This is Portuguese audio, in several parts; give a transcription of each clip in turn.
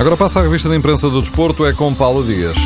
Agora passa a revista de imprensa do desporto, é com Paulo Dias.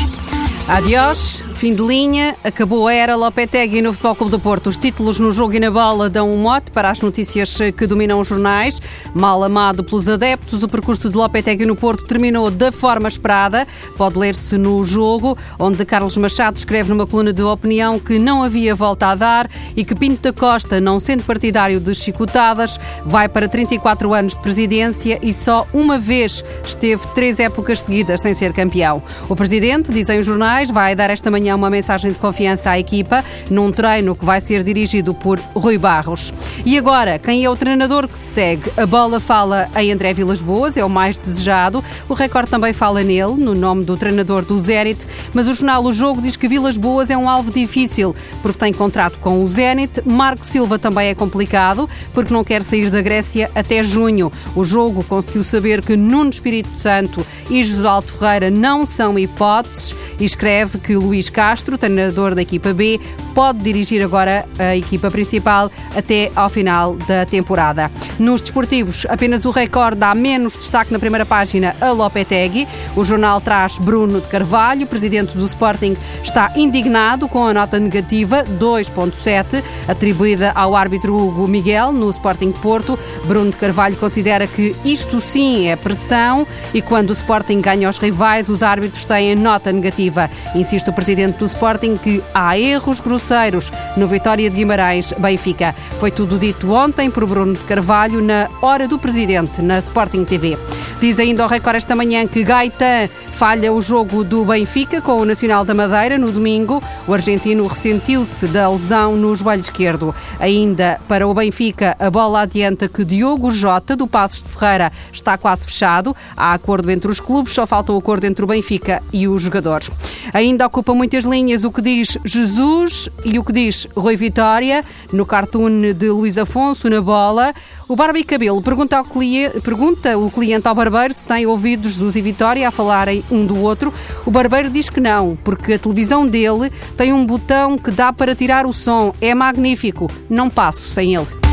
Adiós, fim de linha, acabou a era Lopetegui no Futebol Clube do Porto. Os títulos no jogo e na bola dão um mote para as notícias que dominam os jornais. Mal amado pelos adeptos, o percurso de Lopetegui no Porto terminou da forma esperada. Pode ler-se no jogo, onde Carlos Machado escreve numa coluna de opinião que não havia volta a dar e que Pinto da Costa, não sendo partidário de chicotadas, vai para 34 anos de presidência e só uma vez esteve três épocas seguidas sem ser campeão. O presidente, dizem os jornais, vai dar esta manhã uma mensagem de confiança à equipa num treino que vai ser dirigido por Rui Barros. E agora, quem é o treinador que segue? A bola fala em André Vilas Boas, é o mais desejado. O recorde também fala nele, no nome do treinador do Zenit, mas o jornal O Jogo diz que Vilas Boas é um alvo difícil porque tem contrato com o Zenit. Marco Silva também é complicado porque não quer sair da Grécia até junho. O jogo conseguiu saber que Nuno Espírito Santo e José Alto Ferreira não são hipóteses e escreve que Luís Castro, treinador da equipa B, pode dirigir agora a equipa principal até ao final da temporada. Nos desportivos, apenas o recorde dá menos destaque na primeira página a Lopetegui. O jornal traz Bruno de Carvalho, presidente do Sporting, está indignado com a nota negativa 2.7 atribuída ao árbitro Hugo Miguel no Sporting Porto. Bruno de Carvalho considera que isto sim é pressão e quando o Sporting ganha aos rivais, os árbitros têm nota negativa. Insiste o presidente do Sporting que há erros grosseiros no Vitória de Guimarães Benfica. Foi tudo dito ontem por Bruno de Carvalho na Hora do Presidente, na Sporting TV. Diz ainda ao Record esta manhã que Gaetan falha o jogo do Benfica com o Nacional da Madeira no domingo. O argentino ressentiu-se da lesão no joelho esquerdo. Ainda para o Benfica, a bola adianta que Diogo Jota, do Passos de Ferreira, está quase fechado. Há acordo entre os clubes, só falta o acordo entre o Benfica e os jogadores. Ainda ocupa muitas linhas o que diz Jesus e o que diz Rui Vitória, no cartoon de Luís Afonso, na bola. O Barba e Cabelo pergunta, ao cliente, pergunta o cliente ao barbeiro se tem ouvido Jesus e Vitória a falarem um do outro. O barbeiro diz que não, porque a televisão dele tem um botão que dá para tirar o som. É magnífico. Não passo sem ele.